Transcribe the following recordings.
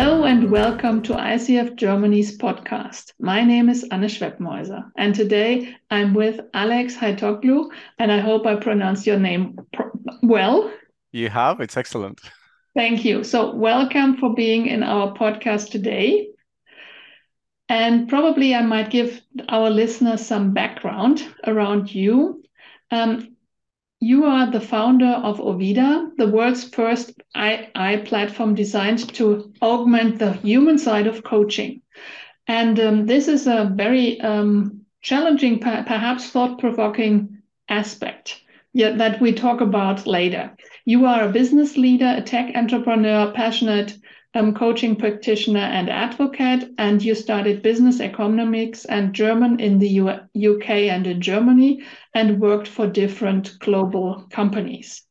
Hello and welcome to ICF Germany's podcast. My name is Anne Schwebmäuser, and today I'm with Alex Haitoglou, and I hope I pronounced your name well. You have, it's excellent. Thank you. So, welcome for being in our podcast today. And probably I might give our listeners some background around you. Um, you are the founder of Ovida, the world's first AI platform designed to augment the human side of coaching. And um, this is a very um, challenging, perhaps thought provoking aspect yeah, that we talk about later. You are a business leader, a tech entrepreneur, passionate um, coaching practitioner and advocate, and you studied business economics and German in the U UK and in Germany, and worked for different global companies.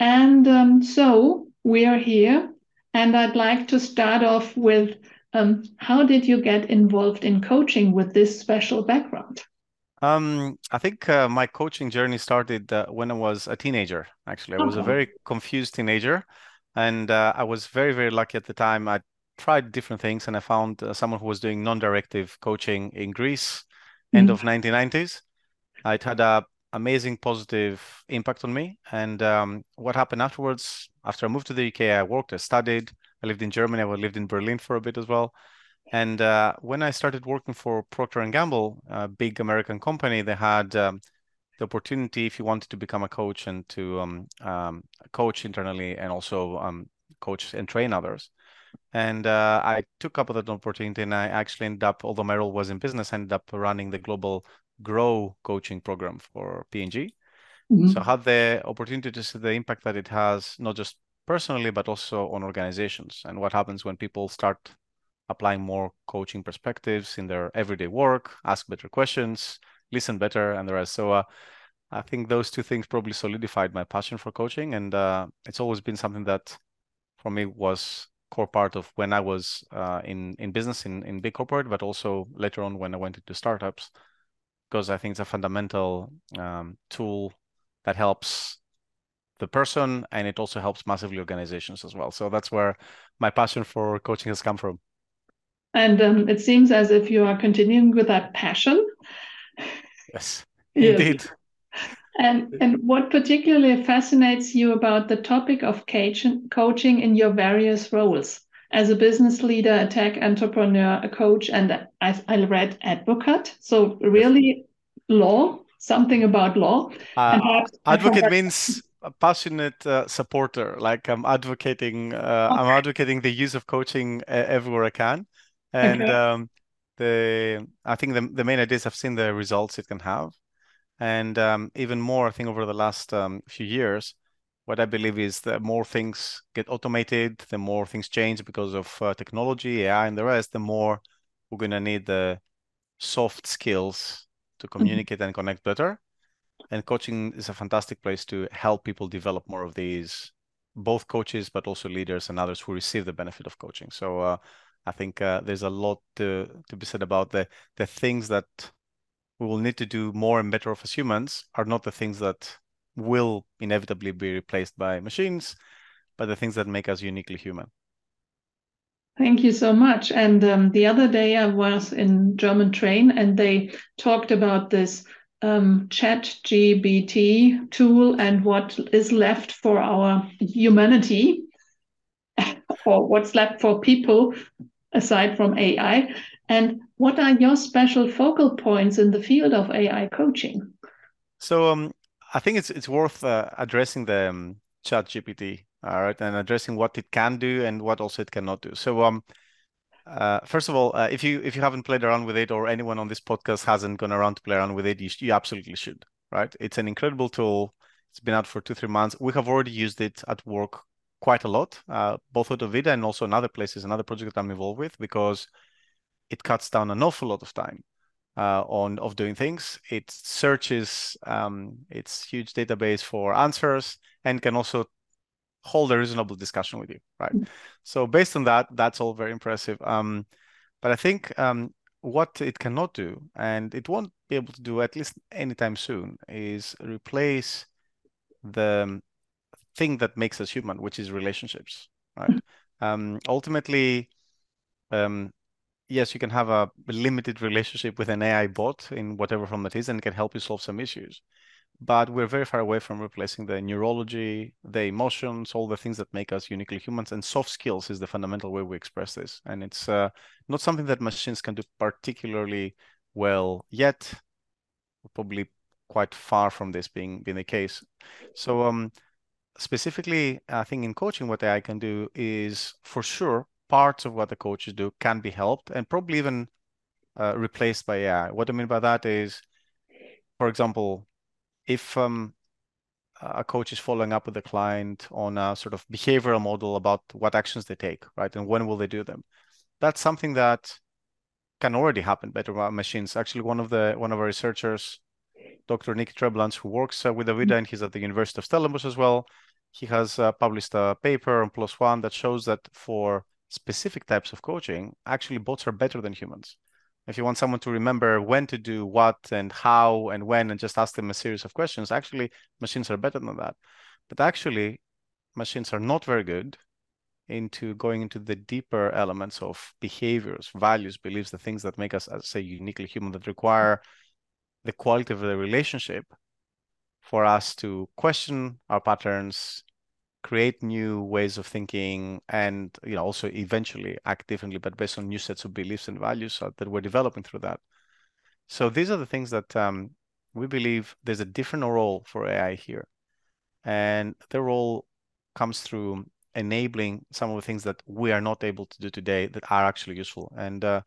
And um, so we are here, and I'd like to start off with um, how did you get involved in coaching with this special background? Um, I think uh, my coaching journey started uh, when I was a teenager. Actually, I was a very confused teenager and uh, I was very very lucky at the time. I tried different things, and I found uh, someone who was doing non-directive coaching in Greece, mm-hmm. end of 1990s. It had a amazing positive impact on me. And um, what happened afterwards? After I moved to the UK, I worked, I studied, I lived in Germany, I lived in Berlin for a bit as well. And uh, when I started working for Procter and Gamble, a big American company, they had um, the opportunity if you wanted to become a coach and to um, um, coach internally and also um, coach and train others. And uh, I took up that opportunity and I actually ended up, although my role was in business, I ended up running the global grow coaching program for P&G. Mm-hmm. So I had the opportunity to see the impact that it has, not just personally, but also on organizations and what happens when people start applying more coaching perspectives in their everyday work, ask better questions, listen better and the rest. So uh, I think those two things probably solidified my passion for coaching, and uh, it's always been something that for me was core part of when I was uh, in in business in in big corporate, but also later on when I went into startups, because I think it's a fundamental um, tool that helps the person and it also helps massively organizations as well. So that's where my passion for coaching has come from. And um, it seems as if you are continuing with that passion Yes, indeed. And, and what particularly fascinates you about the topic of coaching in your various roles as a business leader, a tech entrepreneur, a coach, and I, I read advocate. So really, law, something about law. Uh, advocate means a passionate uh, supporter. Like I'm advocating, uh, okay. I'm advocating the use of coaching everywhere I can, and okay. um, the I think the the main idea is I've seen the results it can have, and um, even more I think over the last um, few years, what I believe is that more things get automated, the more things change because of uh, technology, AI, and the rest, the more we're gonna need the soft skills to mm-hmm. communicate mm-hmm. and connect better. And coaching is a fantastic place to help people develop more of these, both coaches but also leaders and others who receive the benefit of coaching. So. Uh, I think uh, there's a lot to, to be said about the, the things that we will need to do more and better of as humans are not the things that will inevitably be replaced by machines, but the things that make us uniquely human. Thank you so much. And um, the other day I was in German train and they talked about this um, Chat GPT tool and what is left for our humanity or what's left for people aside from AI? And what are your special focal points in the field of AI coaching? So um, I think it's it's worth uh, addressing the um, Chat GPT, all right, and addressing what it can do and what also it cannot do. So um, uh, first of all, uh, if you if you haven't played around with it, or anyone on this podcast hasn't gone around to play around with it, you, you absolutely should. Right, it's an incredible tool. It's been out for two three months. We have already used it at work quite a lot, uh, both at Ovida and also in other places, another project that I'm involved with, because it cuts down an awful lot of time uh, on of doing things. It searches um, its huge database for answers and can also hold a reasonable discussion with you, right? Mm-hmm. So based on that, that's all very impressive. Um, but I think um, what it cannot do, and it won't be able to do at least anytime soon, is replace the thing that makes us human, which is relationships, right? Mm-hmm. Um, ultimately, um, yes, you can have a limited relationship with an AI bot in whatever form it is, and it can help you solve some issues. But we're very far away from replacing the neurology, the emotions, all the things that make us uniquely humans. And soft skills is the fundamental way we express this. And it's uh, not something that machines can do particularly well yet. Probably quite far from this being being the case. So um, specifically, I think in coaching, what AI can do is for sure parts of what the coaches do can be helped and probably even uh, replaced by AI. What I mean by that is, for example, if um, a coach is following up with a client on a sort of behavioral model about what actions they take, right, and when will they do them, that's something that can already happen better by machines. Actually, one of the one of our researchers, Dr. Nick Terblanche, who works uh, with Ovida and he's at the University of Stellenbosch as well, he has uh, published a paper on ONE that shows that for specific types of coaching, actually bots are better than humans. If you want someone to remember when to do what and how and when and just ask them a series of questions, actually machines are better than that. But actually, machines are not very good into going into the deeper elements of behaviors, values, beliefs, the things that make us, as say, uniquely human, that require the quality of the relationship for us to question our patterns, create new ways of thinking and you know also eventually act differently but based on new sets of beliefs and values that we're developing through that. So these are the things that um, we believe there's a different role for ai here. And the role comes through enabling some of the things that we are not able to do today that are actually useful. And uh,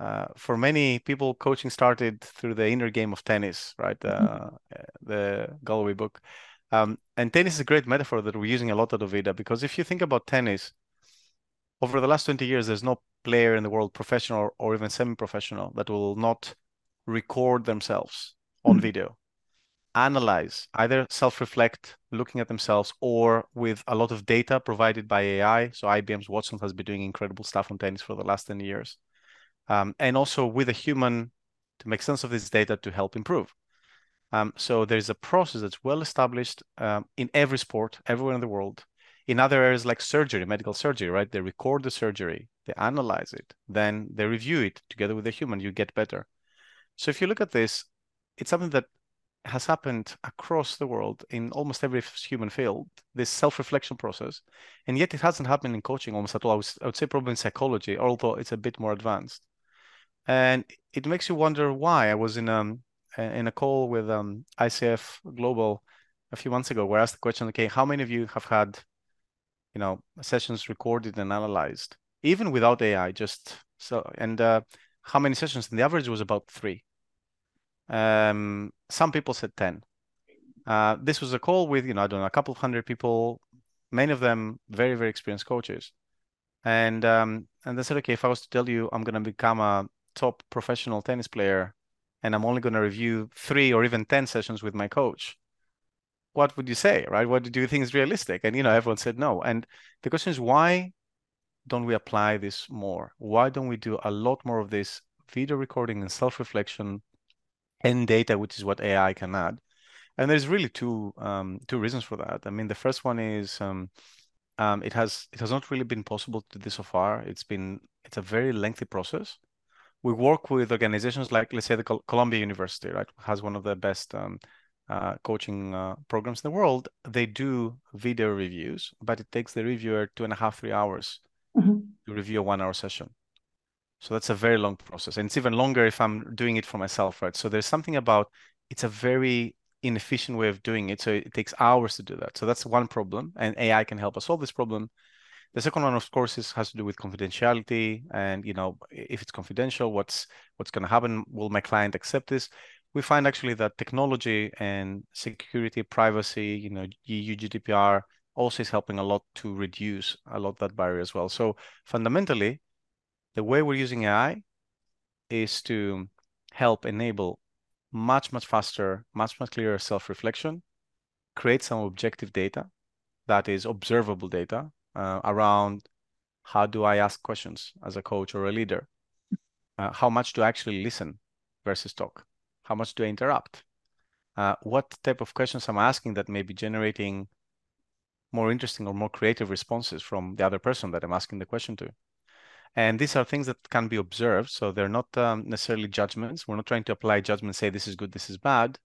uh, for many people, coaching started through the inner game of tennis, right? Mm-hmm. Uh, the Gallwey book. Um, and tennis is a great metaphor that we're using a lot at Ovida because if you think about tennis, over the last 20 years, there's no player in the world, professional or even semi-professional, that will not record themselves on mm-hmm. video, analyze, either self-reflect, looking at themselves, or with a lot of data provided by AI. So IBM's Watson has been doing incredible stuff on tennis for the last 10 years. Um, and also with a human to make sense of this data to help improve. Um, so there's a process that's well established um, in every sport, everywhere in the world. In other areas like surgery, medical surgery, right? They record the surgery, they analyze it, then they review it together with the human. You get better. So if you look at this, it's something that has happened across the world in almost every human field. This self-reflection process, and yet it hasn't happened in coaching almost at all. I, would say probably in psychology, although it's a bit more advanced. And it makes you wonder why. I was in um in a call with um, ICF Global a few months ago, where I asked the question, okay, how many of you have had, you know, sessions recorded and analyzed, even without AI, just so, and uh, how many sessions? And the average was about three. Um, some people said 10. Uh, this was a call with, you know, I don't know, a couple of hundred people, many of them very, very experienced coaches. And um, and they said, okay, if I was to tell you I'm going to become a top professional tennis player and I'm only going to review three or even 10 sessions with my coach, what would you say, right? What do you think is realistic? And, you know, everyone said no. And the question is, why don't we apply this more? Why don't we do a lot more of this video recording and self-reflection and data, which is what AI can add? And there's really two um, two reasons for that. I mean, the first one is um, um, it has it has not really been possible to do this so far. It's been it's a very lengthy process we work with organizations like, let's say, the Col- Columbia University, right, has one of the best um, uh, coaching uh, programs in the world. They do video reviews, but it takes the reviewer two and a half, three hours mm-hmm. to review a one-hour session. So that's a very long process, and it's even longer if I'm doing it for myself, right? So there's something about it's a very inefficient way of doing it. So it takes hours to do that. So that's one problem, and AI can help us solve this problem. The second one, of course, is has to do with confidentiality, and you know, if it's confidential, what's what's going to happen? Will my client accept this? We find actually that technology and security, privacy, you know, EU GDPR also is helping a lot to reduce a lot that barrier as well. So fundamentally, the way we're using AI is to help enable much, much faster, much, much clearer self-reflection, create some objective data that is observable data uh, around how do I ask questions as a coach or a leader? Uh, how much do I actually listen versus talk? How much do I interrupt? Uh, what type of questions am I asking that may be generating more interesting or more creative responses from the other person that I'm asking the question to. And these are things that can be observed. So they're not um, necessarily judgments. We're not trying to apply judgment, say this is good, this is bad.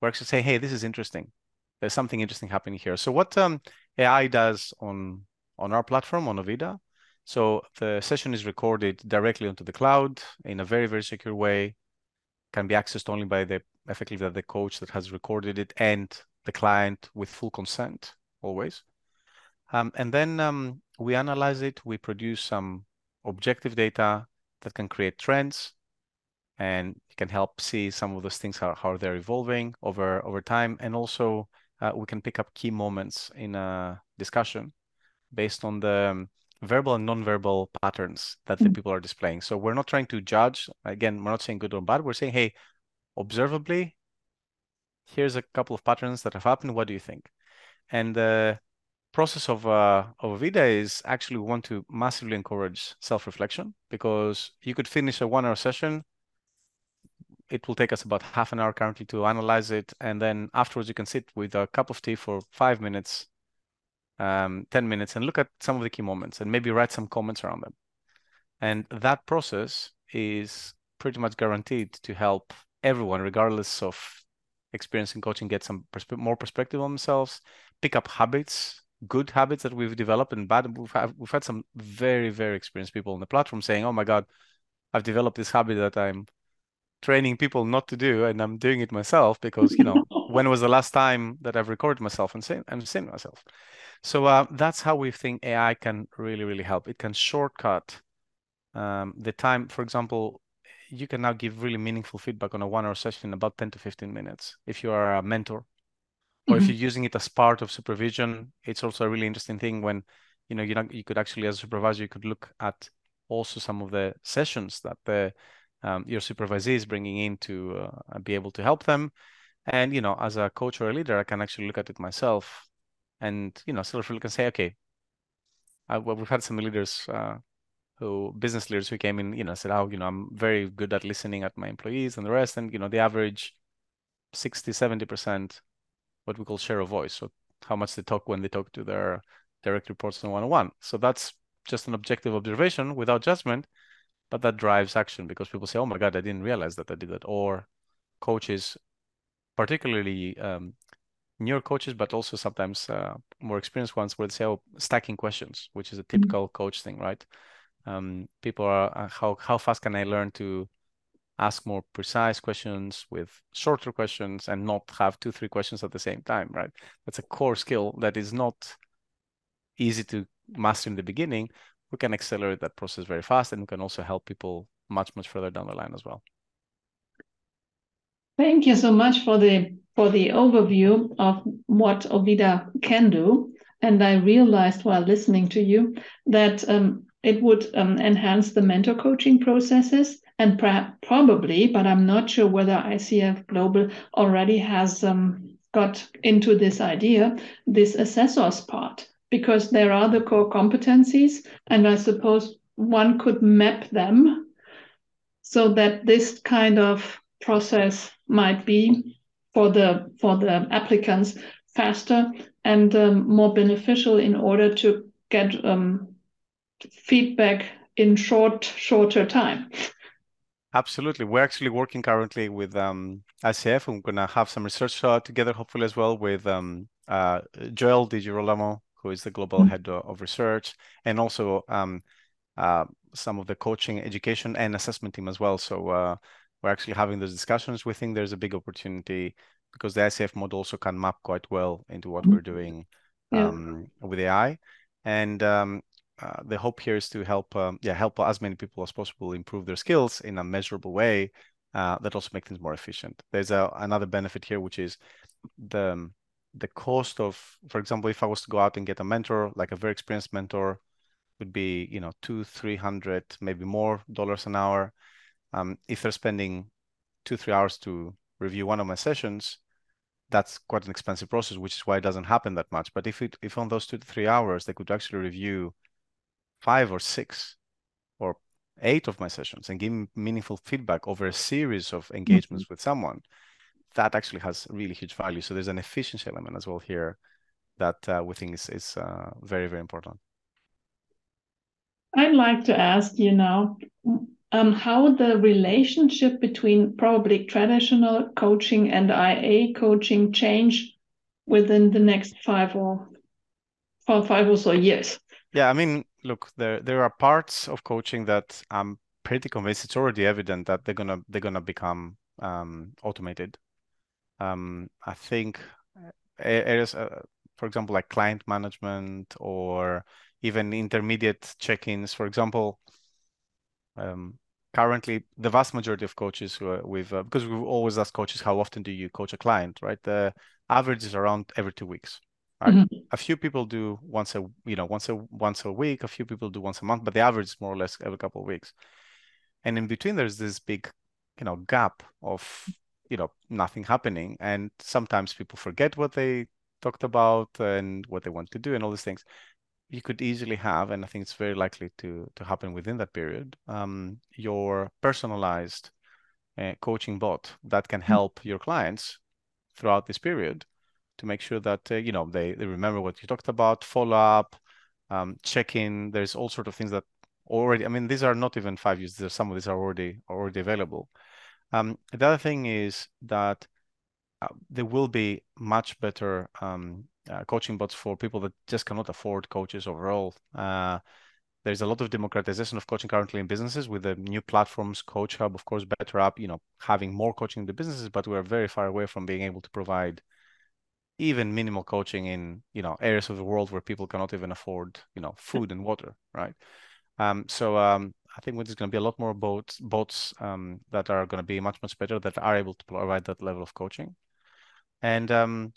We're actually saying, hey, this is interesting. There's something interesting happening here. So what um, AI does on on our platform on Ovida, so the session is recorded directly onto the cloud in a very very secure way, can be accessed only by the effectively the coach that has recorded it and the client with full consent always. Um, and then um, we analyze it. We produce some objective data that can create trends and can help see some of those things how, how they're evolving over over time and also uh, we can pick up key moments in a discussion based on the um, verbal and non-verbal patterns that the mm-hmm. people are displaying so we're not trying to judge again we're not saying good or bad we're saying hey observably here's a couple of patterns that have happened what do you think and the process of uh, of Vida is actually we want to massively encourage self-reflection because you could finish a one-hour session. It will take us about half an hour currently to analyze it, and then afterwards you can sit with a cup of tea for five minutes, um, ten minutes, and look at some of the key moments and maybe write some comments around them. And that process is pretty much guaranteed to help everyone, regardless of experience in coaching, get some persp- more perspective on themselves, pick up habits good habits that we've developed and bad. We've had, we've had some very, very experienced people on the platform saying, oh my God, I've developed this habit that I'm training people not to do and I'm doing it myself because, you know, when was the last time that I've recorded myself and seen, and seen myself? So uh, that's how we think AI can really, really help. It can shortcut um, the time. For example, you can now give really meaningful feedback on a one hour session in about 10 to 15 minutes if you are a mentor or mm-hmm. if you're using it as part of supervision it's also a really interesting thing when you know you know you could actually as a supervisor you could look at also some of the sessions that the um, your supervisee is bringing in to uh, be able to help them and you know as a coach or a leader i can actually look at it myself and you know sort of and say okay I, well, we've had some leaders uh, who business leaders who came in you know said oh you know i'm very good at listening at my employees and the rest and you know the average 60 70 percent what we call share of voice. So how much they talk when they talk to their direct reports on one-on-one. So that's just an objective observation without judgment, but that drives action because people say, "Oh my God, I didn't realize that I did that." Or coaches, particularly um, newer coaches, but also sometimes uh, more experienced ones, where they say, "Oh, stacking questions," which is a mm-hmm. typical mm-hmm. coach thing, right? Um, people are uh, how how fast can I learn to ask more precise questions with shorter questions and not have two, three questions at the same time, right? That's a core skill that is not easy to master in the beginning. We can accelerate that process very fast and we can also help people much, much further down the line as well. Thank you so much for the for the overview of what Ovida can do. And I realized while listening to you that um, it would um, enhance the mentor coaching processes and probably, but I'm not sure whether ICF Global already has um, got into this idea, this assessors part, because there are the core competencies, and I suppose one could map them so that this kind of process might be for the for the applicants faster and um, more beneficial in order to get um, feedback in short shorter time Absolutely. We're actually working currently with um, ICF. We're going to have some research uh, together, hopefully, as well, with um, uh, Joel DiGirolamo, who is the global mm-hmm. head of research, and also um, uh, some of the coaching, education, and assessment team as well. So uh, we're actually having those discussions. We think there's a big opportunity because the ICF model also can map quite well into what mm-hmm. we're doing yeah. Um, with AI. And um, uh, the hope here is to help um, yeah help as many people as possible improve their skills in a measurable way uh, that also make things more efficient there's a, another benefit here which is the um, the cost of for example if i was to go out and get a mentor like a very experienced mentor would be you know two three hundred maybe more dollars an hour um, if they're spending two three hours to review one of my sessions that's quite an expensive process which is why it doesn't happen that much but if it if on those two to three hours they could actually review five or six or eight of my sessions and give meaningful feedback over a series of engagements mm-hmm. with someone, that actually has really huge value. So there's an efficiency element as well here that uh, we think is, is uh, very, very important. I'd like to ask you now um, how the relationship between probably traditional coaching and IA coaching change within the next five or five or so years. Yeah, I mean, look, there there are parts of coaching that I'm pretty convinced it's already evident that they're gonna they're gonna become um, automated. Um, I think areas, uh, for example, like client management or even intermediate check-ins. For example, um, currently the vast majority of coaches who are with uh, because we've always asked coaches how often do you coach a client, right? The average is around every two weeks. Right? Mm-hmm. A few people do once a you know once a once a week. A few people do once a month, but the average is more or less every couple of weeks. And in between, there's this big, you know, gap of you know nothing happening, and sometimes people forget what they talked about and what they want to do and all these things you could easily have, and I think it's very likely to to happen within that period, um, your personalized uh, coaching bot that can mm. help your clients throughout this period to make sure that uh, you know they they remember what you talked about, follow up, um, check in. There's all sort of things that already. I mean, these are not even five years. There's some of these are already already available. Um, the other thing is that there will be much better um, uh, coaching bots for people that just cannot afford coaches overall. Uh, there's a lot of democratization of coaching currently in businesses with the new platforms, CoachHub, of course, BetterUp, you know, having more coaching in the businesses, but we're very far away from being able to provide even minimal coaching in, you know, areas of the world where people cannot even afford, you know, food and water, right? Um, so um, I think there's going to be a lot more boats, bots um, that are going to be much, much better that are able to provide that level of coaching. And um,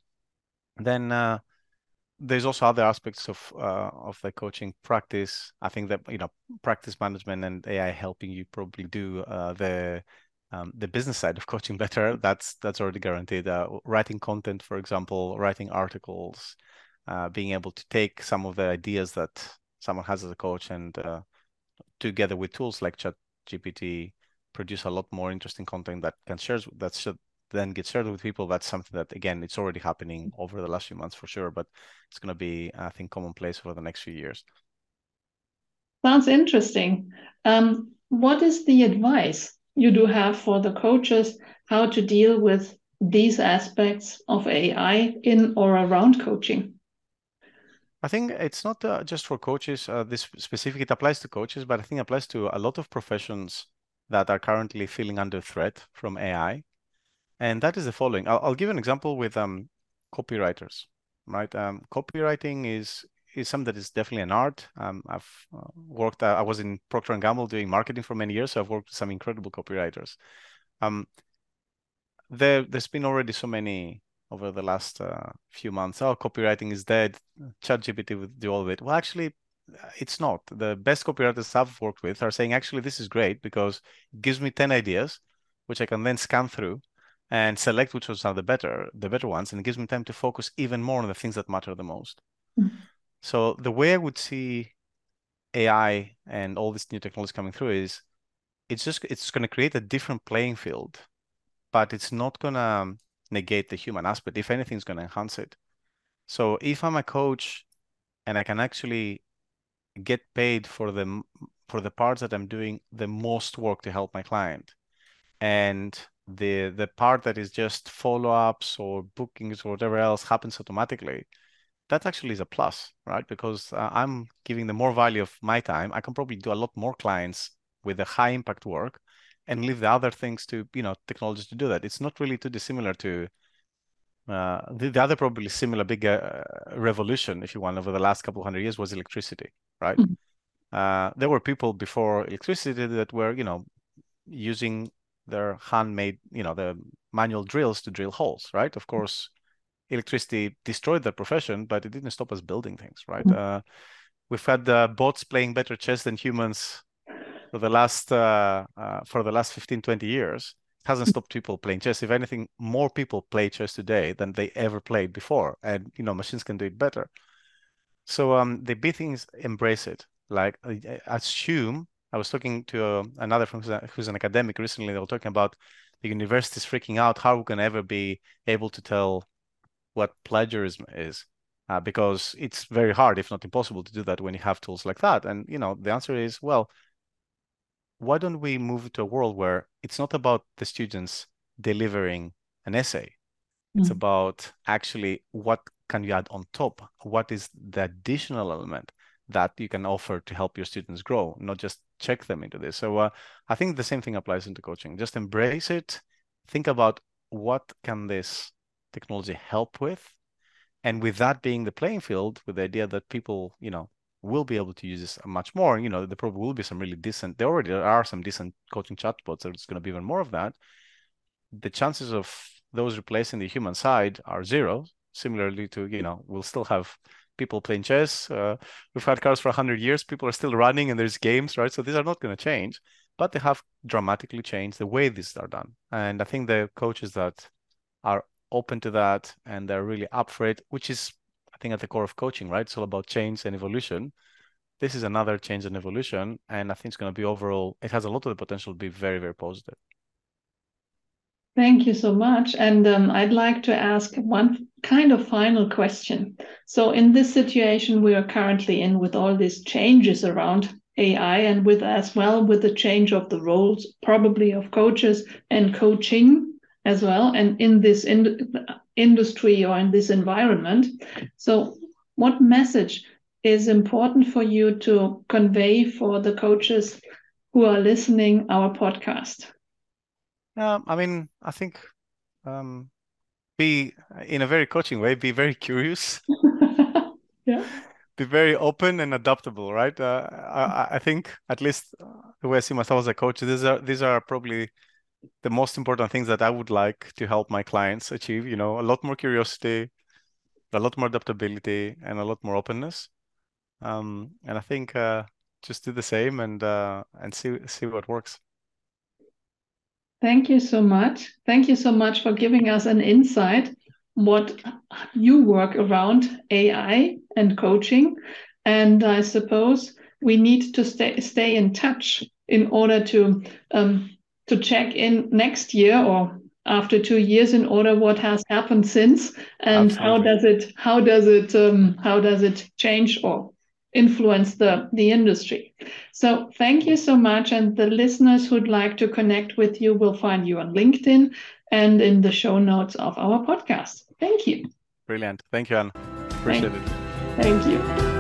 then uh, there's also other aspects of uh, of the coaching practice. I think that you know practice management and AI helping you probably do uh, the um, the business side of coaching better. That's that's already guaranteed. Uh, writing content, for example, writing articles, uh, being able to take some of the ideas that someone has as a coach and uh, together with tools like ChatGPT, produce a lot more interesting content that can share that then get shared with people, that's something that again it's already happening over the last few months for sure, but it's going to be I think commonplace for the next few years. Sounds interesting. Um, what is the advice you do have for the coaches how to deal with these aspects of AI in or around coaching? I think it's not uh, just for coaches. Uh, this specific it applies to coaches, but I think it applies to a lot of professions that are currently feeling under threat from AI and that is the following. I'll, I'll give an example with um, copywriters, right? Um, copywriting is is something that is definitely an art. Um, I've uh, worked. Uh, I was in Procter and Gamble doing marketing for many years, so I've worked with some incredible copywriters. Um, there, there's been already so many over the last uh, few months. Oh, copywriting is dead. ChatGPT would do all of it. Well, actually, it's not. The best copywriters I've worked with are saying, actually, this is great because it gives me ten ideas, which I can then scan through and select which ones are the better the better ones and it gives me time to focus even more on the things that matter the most. Mm-hmm. so the way i would see ai and all this new technology coming through is it's just it's going to create a different playing field but it's not going to negate the human aspect. If anything it's going to enhance it. So if i'm a coach and i can actually get paid for the for the parts that i'm doing the most work to help my client and the the part that is just follow-ups or bookings or whatever else happens automatically that actually is a plus right? Because uh, i'm giving the more value of my time. I can probably do a lot more clients with the high impact work and leave the other things to you know technology to do that. It's not really too dissimilar to uh, the, the, other probably similar big uh, revolution if you want over the last couple hundred years was electricity right? Mm-hmm. there were people before electricity that were you know using their handmade, you know, the manual drills to drill holes, right? Of course, electricity destroyed their profession, but it didn't stop us building things, right? Mm-hmm. Uh, we've had uh, bots playing better chess than humans for the last uh, uh for the last 15, 20 years. It hasn't stopped people playing chess. If anything, more people play chess today than they ever played before, and you know, machines can do it better. So um, the big thing is embrace it. Like assume I was talking to uh, another from who's, who's, an academic recently. They were talking about the universities freaking out how we can ever be able to tell what plagiarism is. uh, because it's very hard, if not impossible, to do that when you have tools like that. And you know, the answer is well, why don't we move to a world where it's not about the students delivering an essay? It's mm. about actually what can you add on top? What is the additional element that you can offer to help your students grow, not just check them into this. So uh, I think the same thing applies into coaching. Just embrace it. Think about what can this technology help with, and with that being the playing field, with the idea that people, you know, will be able to use this much more. You know, there probably will be some really decent. There already are some decent coaching chatbots. There's going to be even more of that. The chances of those replacing the human side are zero. Similarly to, you know, we'll still have people playing chess. Uh, we've had cars for 100 years. People are still running and there's games, right? So these are not going to change, but they have dramatically changed the way these are done. And I think the coaches that are open to that and they're really up for it, which is, I think, at the core of coaching, right? It's all about change and evolution. This is another change and evolution. And I think it's going to be overall, it has a lot of the potential to be very, very positive. Thank you so much. And um, I'd like to ask one kind of final question. So, in this situation we are currently in with all these changes around AI and with as well with the change of the roles, probably of coaches and coaching as well, and in this in- industry or in this environment. So, what message is important for you to convey for the coaches who are listening our podcast? Um, I mean, I think um, be in a very coaching way, be very curious. yeah. Be very open and adaptable, right? Uh, I, I think at least the way I see myself as a coach, these are these are probably the most important things that I would like to help my clients achieve. You know, a lot more curiosity, a lot more adaptability, and a lot more openness. Um, and I think uh, just do the same and uh, and see see what works. Thank you so much. Thank you so much for giving us an insight what you work around AI and coaching. And I suppose we need to stay stay in touch in order to um, to check in next year or after two years in order what has happened since and Absolutely. how does it how does it um, how does it change or influence the, the industry. So thank you so much. And the listeners who'd like to connect with you will find you on LinkedIn and in the show notes of our podcast. Thank you. Brilliant. Thank you, Anne. Appreciate thank, it. Thank you.